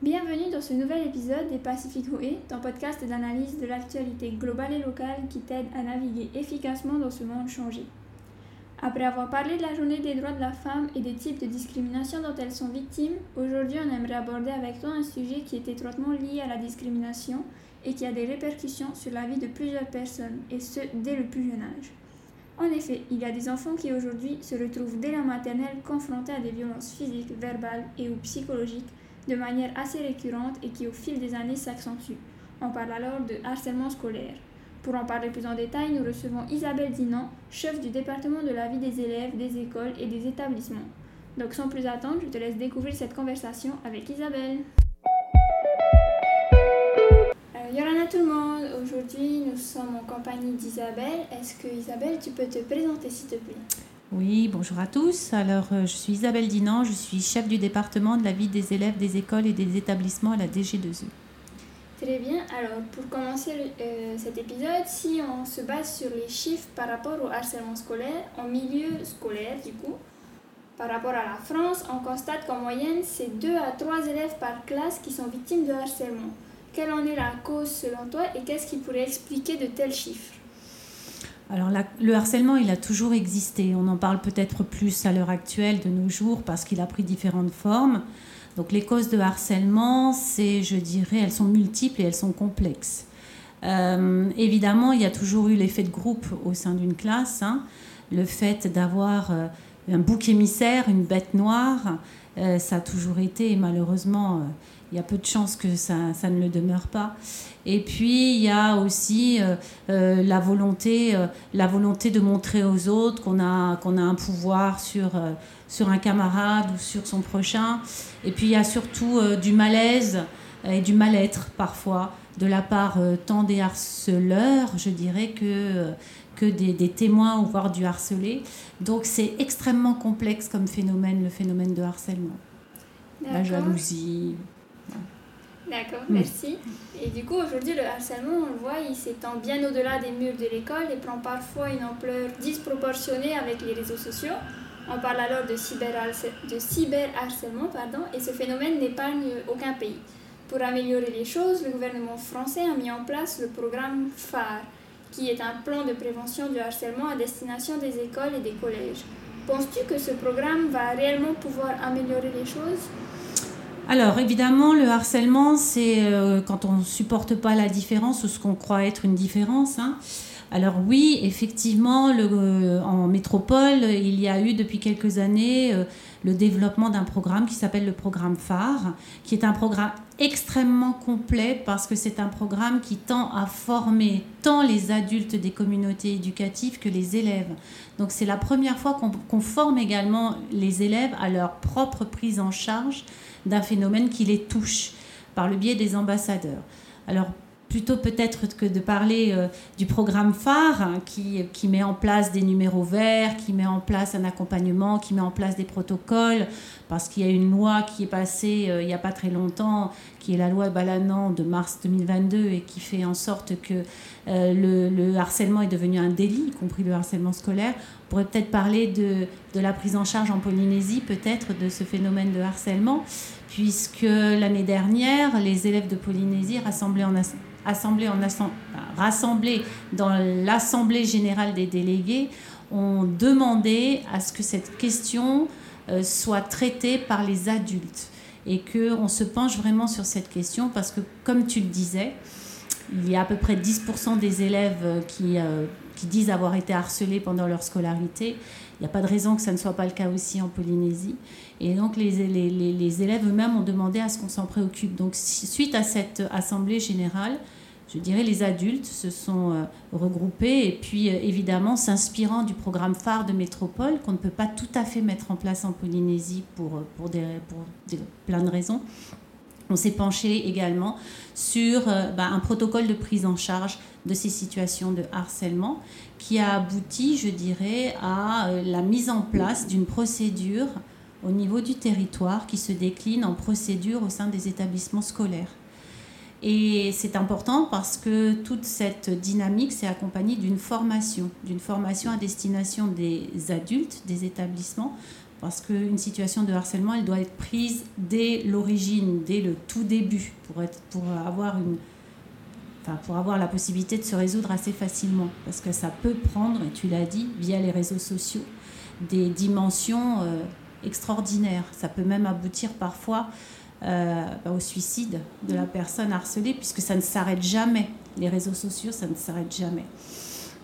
Bienvenue dans ce nouvel épisode des Pacific Way, ton podcast d'analyse de l'actualité globale et locale qui t'aide à naviguer efficacement dans ce monde changé. Après avoir parlé de la journée des droits de la femme et des types de discrimination dont elles sont victimes, aujourd'hui on aimerait aborder avec toi un sujet qui est étroitement lié à la discrimination et qui a des répercussions sur la vie de plusieurs personnes, et ce, dès le plus jeune âge. En effet, il y a des enfants qui aujourd'hui se retrouvent dès la maternelle confrontés à des violences physiques, verbales et ou psychologiques de manière assez récurrente et qui au fil des années s'accentuent. On parle alors de harcèlement scolaire. Pour en parler plus en détail, nous recevons Isabelle Dinan, chef du département de la vie des élèves, des écoles et des établissements. Donc sans plus attendre, je te laisse découvrir cette conversation avec Isabelle. Yorana tout le monde, aujourd'hui nous sommes en compagnie d'Isabelle. Est-ce que Isabelle, tu peux te présenter s'il te plaît? Oui, bonjour à tous. Alors je suis Isabelle Dinan, je suis chef du département de la vie des élèves, des écoles et des établissements à la DG2E. Très bien, alors pour commencer euh, cet épisode, si on se base sur les chiffres par rapport au harcèlement scolaire, en milieu scolaire du coup, par rapport à la France, on constate qu'en moyenne, c'est 2 à 3 élèves par classe qui sont victimes de harcèlement. Quelle en est la cause selon toi et qu'est-ce qui pourrait expliquer de tels chiffres? Alors le harcèlement, il a toujours existé. On en parle peut-être plus à l'heure actuelle de nos jours parce qu'il a pris différentes formes. Donc les causes de harcèlement, c'est, je dirais, elles sont multiples et elles sont complexes. Euh, évidemment, il y a toujours eu l'effet de groupe au sein d'une classe. Hein. Le fait d'avoir euh, un bouc émissaire, une bête noire, euh, ça a toujours été malheureusement il y a peu de chances que ça, ça, ne le demeure pas. Et puis, il y a aussi euh, euh, la, volonté, euh, la volonté de montrer aux autres qu'on a, qu'on a un pouvoir sur, sur un camarade ou sur son prochain. Et puis, il y a surtout du malaise et du mal-être parfois de la part tant des harceleurs, je dirais, que, que des, des témoins ou voire du harcelé. Donc, c'est extrêmement complexe comme phénomène, le phénomène de harcèlement. La jalousie, D'accord, merci. Et du coup, aujourd'hui, le harcèlement, on le voit, il s'étend bien au-delà des murs de l'école et prend parfois une ampleur disproportionnée avec les réseaux sociaux. On parle alors de, de cyberharcèlement, pardon, et ce phénomène n'épargne aucun pays. Pour améliorer les choses, le gouvernement français a mis en place le programme phare, qui est un plan de prévention du harcèlement à destination des écoles et des collèges. Penses-tu que ce programme va réellement pouvoir améliorer les choses? Alors évidemment, le harcèlement, c'est euh, quand on ne supporte pas la différence ou ce qu'on croit être une différence. Hein. Alors oui, effectivement, euh, en métropole, il y a eu depuis quelques années euh, le développement d'un programme qui s'appelle le programme phare, qui est un programme extrêmement complet parce que c'est un programme qui tend à former tant les adultes des communautés éducatives que les élèves. Donc c'est la première fois qu'on forme également les élèves à leur propre prise en charge d'un phénomène qui les touche par le biais des ambassadeurs. Alors plutôt peut-être que de parler euh, du programme phare hein, qui, met en place des numéros verts, qui met en place un accompagnement, qui met en place des protocoles, parce qu'il y a une loi qui est passée euh, il n'y a pas très longtemps, qui est la loi Balanan de mars 2022 et qui fait en sorte que euh, le, le, harcèlement est devenu un délit, y compris le harcèlement scolaire. On pourrait peut-être parler de, de la prise en charge en Polynésie, peut-être, de ce phénomène de harcèlement puisque l'année dernière, les élèves de Polynésie rassemblés, dans l'Assemblée générale des délégués ont demandé à ce que cette question euh, soit traitée par les adultes et qu'on se penche vraiment sur cette question parce que, comme tu le disais, il y a à peu près 10% des élèves qui, euh, qui disent avoir été harcelés pendant leur scolarité. Il n'y a pas de raison que ça ne soit pas le cas aussi en Polynésie. Et donc les, élèves eux-mêmes ont demandé à ce qu'on s'en préoccupe. Donc suite à cette assemblée générale, je dirais les adultes se sont euh, regroupés et puis euh, évidemment s'inspirant du programme phare de métropole qu'on ne peut pas tout à fait mettre en place en Polynésie pour, euh, des, pour plein de raisons. On s'est penché également sur bah, un protocole de prise en charge de ces situations de harcèlement qui a abouti, je dirais, à la mise en place d'une procédure au niveau du territoire qui se décline en procédure au sein des établissements scolaires. Et c'est important parce que toute cette dynamique s'est accompagnée d'une formation, d'une formation à destination des adultes des établissements parce qu'une situation de harcèlement, elle doit être prise dès l'origine, dès le tout début, pour, être, pour, avoir une, enfin, pour avoir la possibilité de se résoudre assez facilement. Parce que ça peut prendre, et tu l'as dit, via les réseaux sociaux, des dimensions euh, extraordinaires. Ça peut même aboutir parfois euh, bah, au suicide de la personne harcelée, puisque ça ne s'arrête jamais. Les réseaux sociaux, ça ne s'arrête jamais.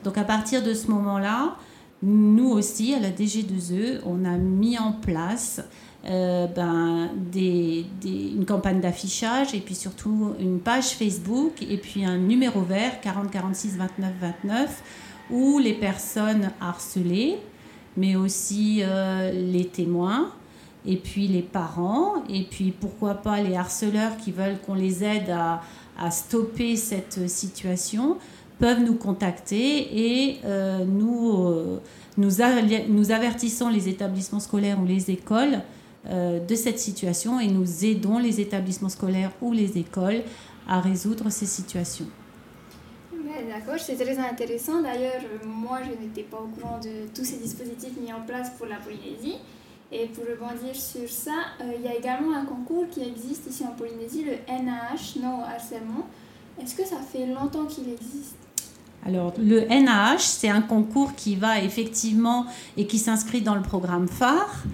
Donc à partir de ce moment-là, nous aussi, à la DG2E, on a mis en place euh, ben, des, une campagne d'affichage et puis surtout une page Facebook et puis un numéro vert 40 46 29 29 où les personnes harcelées, mais aussi euh, les témoins, et puis les parents, et puis pourquoi pas les harceleurs qui veulent qu'on les aide à, à stopper cette situation, peuvent nous contacter et euh, nous, euh, nous, nous, avertissons les établissements scolaires ou les écoles euh, de cette situation et nous aidons les établissements scolaires ou les écoles à résoudre ces situations. D'accord, c'est très intéressant. D'ailleurs, moi, je n'étais pas au courant de tous ces dispositifs mis en place pour la Polynésie. Et pour rebondir sur ça, il y a également un concours qui existe ici en Polynésie, le NAH, non harcèlement. Est-ce que ça fait longtemps qu'il existe? Alors, le NAH, c'est un concours qui va effectivement et qui s'inscrit dans le programme phare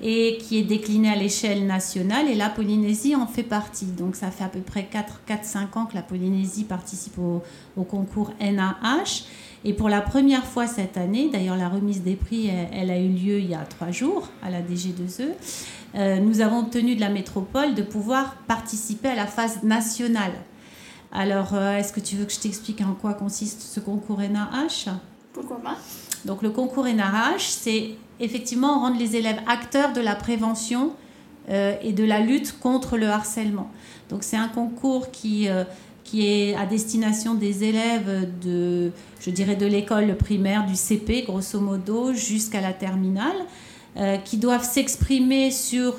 et qui est décliné à l'échelle nationale et la Polynésie en fait partie. Donc ça fait à peu près 4-5 ans que la Polynésie participe au, concours NAH. Et pour la première fois cette année, d'ailleurs la remise des prix, elle, a eu lieu il y a trois jours à la DG2E, euh, nous avons obtenu de la métropole de pouvoir participer à la phase nationale. Alors, euh, est-ce que tu veux que je t'explique en quoi consiste ce concours NAH Pourquoi pas Donc, le concours NAH, c'est effectivement rendre les élèves acteurs de la prévention euh, et de la lutte contre le harcèlement. Donc, c'est un concours qui, euh, qui est à destination des élèves de, je dirais, de l'école primaire, du CP, grosso modo, jusqu'à la terminale. qui doivent s'exprimer sur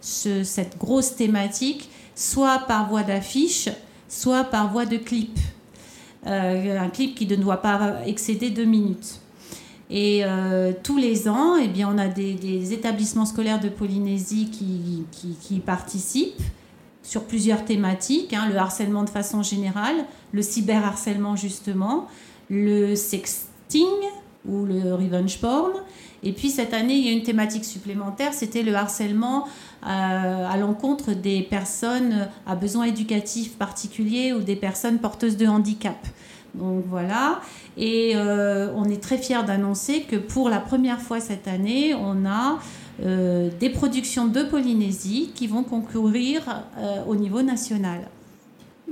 cette grosse thématique, soit par voie d'affiche, soit par voie de clip. Euh, un clip qui ne doit pas excéder deux minutes. Et euh, tous les ans, eh on a des, établissements scolaires de Polynésie qui, qui, participent sur plusieurs thématiques, hein, le harcèlement de façon générale, le cyberharcèlement justement, le sexting ou le revenge porn. Et puis cette année, il y a une thématique supplémentaire, c'était le harcèlement euh, à l'encontre des personnes à besoins éducatifs particuliers ou des personnes porteuses de handicap. Donc voilà, et euh, on est très fiers d'annoncer que pour la première fois cette année, on a euh, des productions de Polynésie qui vont concourir au niveau national.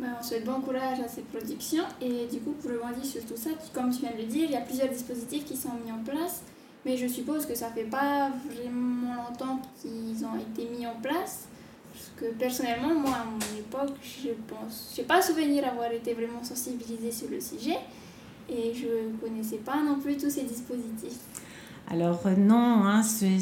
Ben, on souhaite bon courage à ces productions et du coup pour rebondir sur tout ça, comme tu viens de le dire, il y a plusieurs dispositifs qui sont mis en place. Mais je suppose que ça fait pas vraiment longtemps qu'ils ont été mis en place. Parce que personnellement, moi, à mon époque, je pense, pas souvenir d'avoir été vraiment sensibilisée sur le sujet. Et je ne connaissais pas non plus tous ces dispositifs. Alors euh, non, hein, c'est,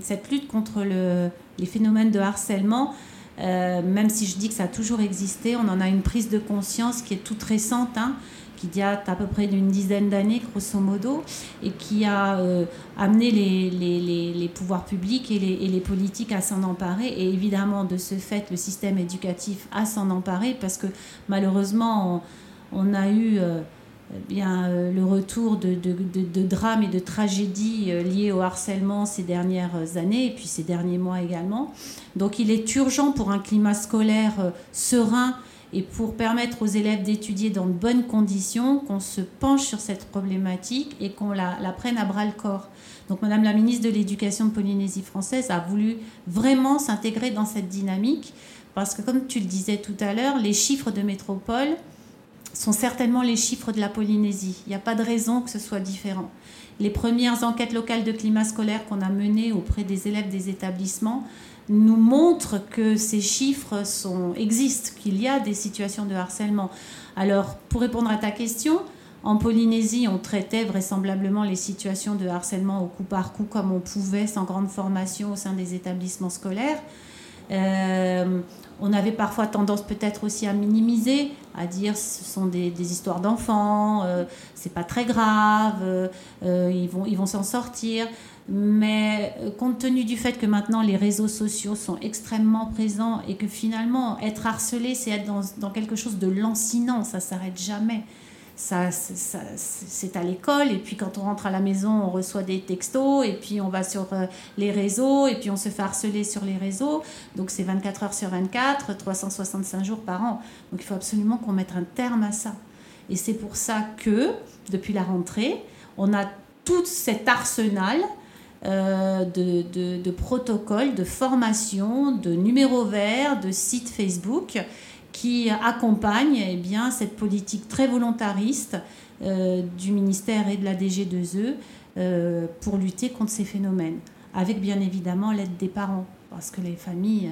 cette lutte contre le, les phénomènes de harcèlement, euh, même si je dis que ça a toujours existé, on en a une prise de conscience qui est toute récente. Hein qui date à peu près d'une dizaine d'années, grosso modo, et qui a euh, amené les, pouvoirs publics et, et les, politiques à s'en emparer, et évidemment, de ce fait, le système éducatif à s'en emparer, parce que malheureusement, on, a eu... Euh, bien euh, le retour de, de, de, drames et de tragédies liées au harcèlement ces dernières années et puis ces derniers mois également. Donc il est urgent pour un climat scolaire serein et pour permettre aux élèves d'étudier dans de bonnes conditions, qu'on se penche sur cette problématique et qu'on la, prenne à bras le corps. Donc Madame la ministre de l'Éducation de Polynésie française a voulu vraiment s'intégrer dans cette dynamique parce que comme tu le disais tout à l'heure, les chiffres de métropole sont certainement les chiffres de la Polynésie. Il n'y a pas de raison que ce soit différent. Les premières enquêtes locales de climat scolaire qu'on a menées auprès des élèves des établissements nous montre que ces chiffres existent, qu'il y a des situations de harcèlement. Alors, pour répondre à ta question, en Polynésie, on traitait vraisemblablement les situations de harcèlement au coup par coup comme on pouvait, sans grande formation au sein des établissements scolaires. Euh, on avait parfois tendance peut-être aussi à minimiser, à dire ce sont des, histoires d'enfants, euh, c'est pas très grave, euh, ils vont ils vont s'en sortir. Mais euh, compte tenu du fait que maintenant les réseaux sociaux sont extrêmement présents et que finalement être harcelé, c'est être dans, quelque chose de lancinant, ça s'arrête jamais. Ça, c'est à l'école et puis quand on rentre à la maison, on reçoit des textos et puis on va sur euh, les réseaux et puis on se fait harceler sur les réseaux. Donc c'est 24 heures sur 24, 365 jours par an. Donc il faut absolument qu'on mette un terme à ça. Et c'est pour ça que depuis la rentrée, on a tout cet arsenal euh, de, protocoles, de formations, de numéros verts, de sites Facebook qui accompagnent eh bien, cette politique très volontariste euh, du ministère et de la DG2E euh, pour lutter contre ces phénomènes, avec bien évidemment l'aide des parents, parce que les familles,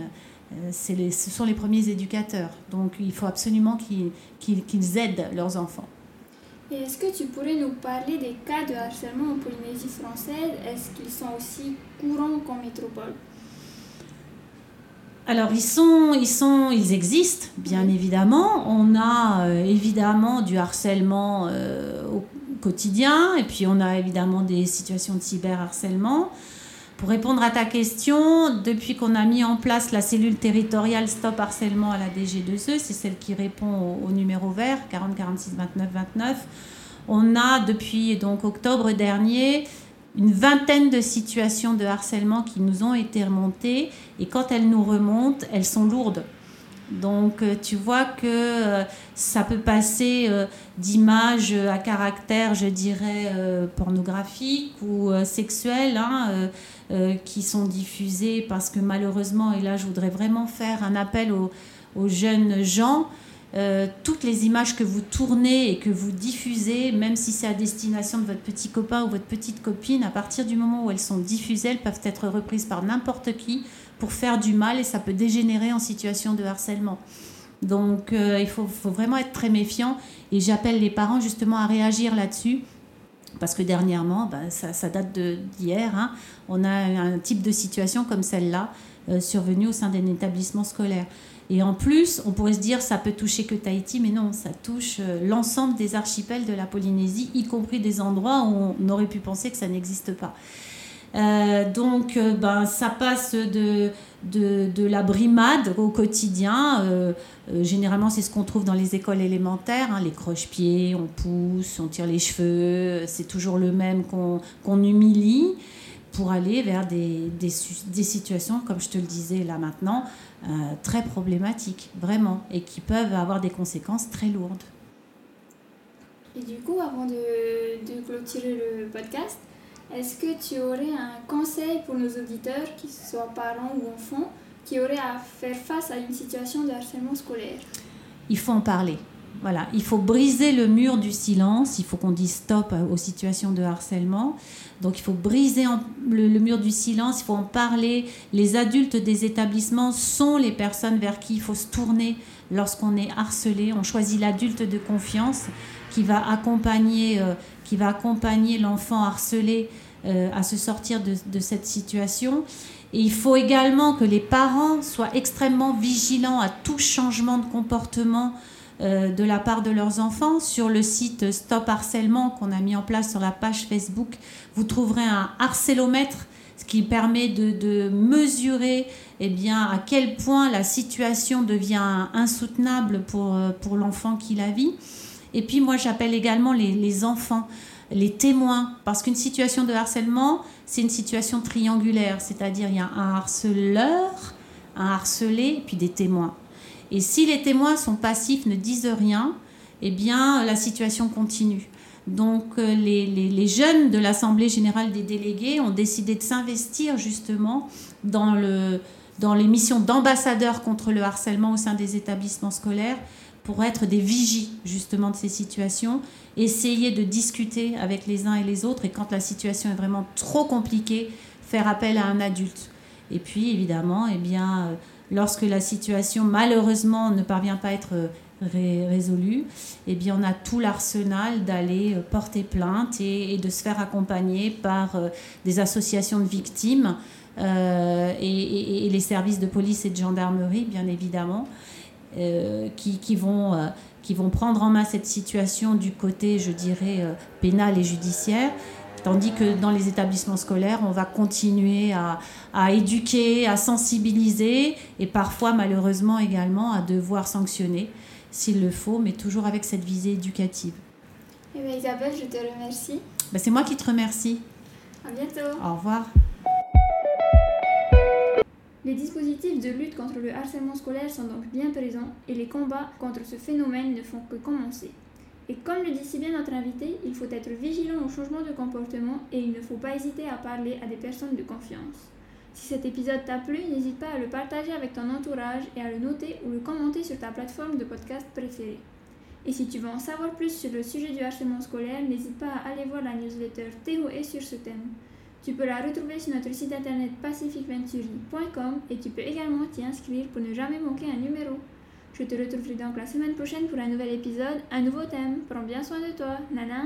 les, ce sont les premiers éducateurs. Donc il faut absolument qu'ils aident leurs enfants. Est-ce que tu pourrais nous parler des cas de harcèlement en Polynésie française? Est-ce qu'ils sont aussi courants qu'en métropole? Alors ils sont, existent bien évidemment. On a euh, évidemment du harcèlement euh, au quotidien et puis on a évidemment des situations de cyberharcèlement. Pour répondre à ta question, depuis qu'on a mis en place la cellule territoriale Stop Harcèlement à la DG2E, c'est celle qui répond au, numéro vert 40 46 29 29, on a depuis donc octobre dernier une vingtaine de situations de harcèlement qui nous ont été remontées et quand elles nous remontent, elles sont lourdes. Donc euh, tu vois que euh, ça peut passer euh, d'images à caractère, je dirais, pornographique ou sexuel, hein, qui sont diffusées parce que malheureusement, et là je voudrais vraiment faire un appel aux, jeunes gens, toutes les images que vous tournez et que vous diffusez, même si c'est à destination de votre petit copain ou votre petite copine, à partir du moment où elles sont diffusées, elles peuvent être reprises par n'importe qui pour faire du mal et ça peut dégénérer en situation de harcèlement. Donc euh, il faut, vraiment être très méfiant et j'appelle les parents justement à réagir là-dessus. Parce que dernièrement, ben, ça, date d'hier, hein, on a un type de situation comme celle-là euh, survenue au sein d'un établissement scolaire. Et en plus, on pourrait se dire ça peut toucher que Tahiti, mais non, ça touche euh, l'ensemble des archipels de la Polynésie, y compris des endroits où on aurait pu penser que ça n'existe pas. Euh, donc, euh, ben, ça passe de, de, la brimade au quotidien. Généralement, c'est ce qu'on trouve dans les écoles élémentaires. Hein, les croche-pieds, on pousse, on tire les cheveux. C'est toujours le même qu'on humilie pour aller vers des, des, des, situations, comme je te le disais là maintenant, très problématiques, vraiment, et qui peuvent avoir des conséquences très lourdes. Et du coup, avant de, de clôturer le podcast, est-ce que tu aurais un conseil pour nos auditeurs, qu'ils soient parents ou enfants, qui auraient à faire face à une situation de harcèlement scolaire? Il faut en parler. Voilà, il faut briser le mur du silence, il faut qu'on dise stop aux situations de harcèlement. Donc il faut briser le, mur du silence, il faut en parler. Les adultes des établissements sont les personnes vers qui il faut se tourner lorsqu'on est harcelé. On choisit l'adulte de confiance qui va accompagner, euh, accompagner l'enfant harcelé euh, à se sortir de, cette situation. Et il faut également que les parents soient extrêmement vigilants à tout changement de comportement de la part de leurs enfants. Sur le site Stop Harcèlement qu'on a mis en place sur la page Facebook, vous trouverez un harcélomètre ce qui permet de, mesurer eh bien, à quel point la situation devient insoutenable pour, pour l'enfant qui la vit. Et puis moi j'appelle également les enfants les témoins, parce qu'une situation de harcèlement, c'est une situation triangulaire, c'est-à-dire il y a un harceleur, un harcelé, puis des témoins. Et si les témoins sont passifs, ne disent rien, eh bien la situation continue. Donc euh, les, jeunes de l'Assemblée générale des délégués ont décidé de s'investir justement dans les missions d'ambassadeurs contre le harcèlement au sein des établissements scolaires pour être des vigies justement de ces situations, essayer de discuter avec les uns et les autres et quand la situation est vraiment trop compliquée, faire appel à un adulte. Et puis évidemment, eh bien, euh, lorsque la situation malheureusement ne parvient pas à être euh, résolue, eh bien, on a tout l'arsenal d'aller euh, porter plainte et, de se faire accompagner par des associations de victimes et, les services de police et de gendarmerie, bien évidemment. Qui, vont, qui vont prendre en main cette situation du côté, je dirais, pénal et judiciaire Tandis que dans les établissements scolaires, on va continuer à, à éduquer, à sensibiliser et parfois malheureusement également à devoir sanctionner s'il le faut, mais toujours avec cette visée éducative. Eh bien, Isabelle, je te remercie. Ben, c'est moi qui te remercie. À bientôt. Au revoir. Les dispositifs de lutte contre le harcèlement scolaire sont donc bien présents et les combats contre ce phénomène ne font que commencer. Et comme le dit si bien notre invité, il faut être vigilant au changement de comportement et il ne faut pas hésiter à parler à des personnes de confiance. Si cet épisode t'a plu, n'hésite pas à le partager avec ton entourage et à le noter ou le commenter sur ta plateforme de podcast préférée. Et si tu veux en savoir plus sur le sujet du harcèlement scolaire, n'hésite pas à aller voir la newsletter TOE sur ce thème. Tu peux la retrouver sur notre site internet pacificventuri.com et tu peux également t'y inscrire pour ne jamais manquer un numéro. Je te retrouverai donc la semaine prochaine pour un nouvel épisode, un nouveau thème. Prends bien soin de toi. Nana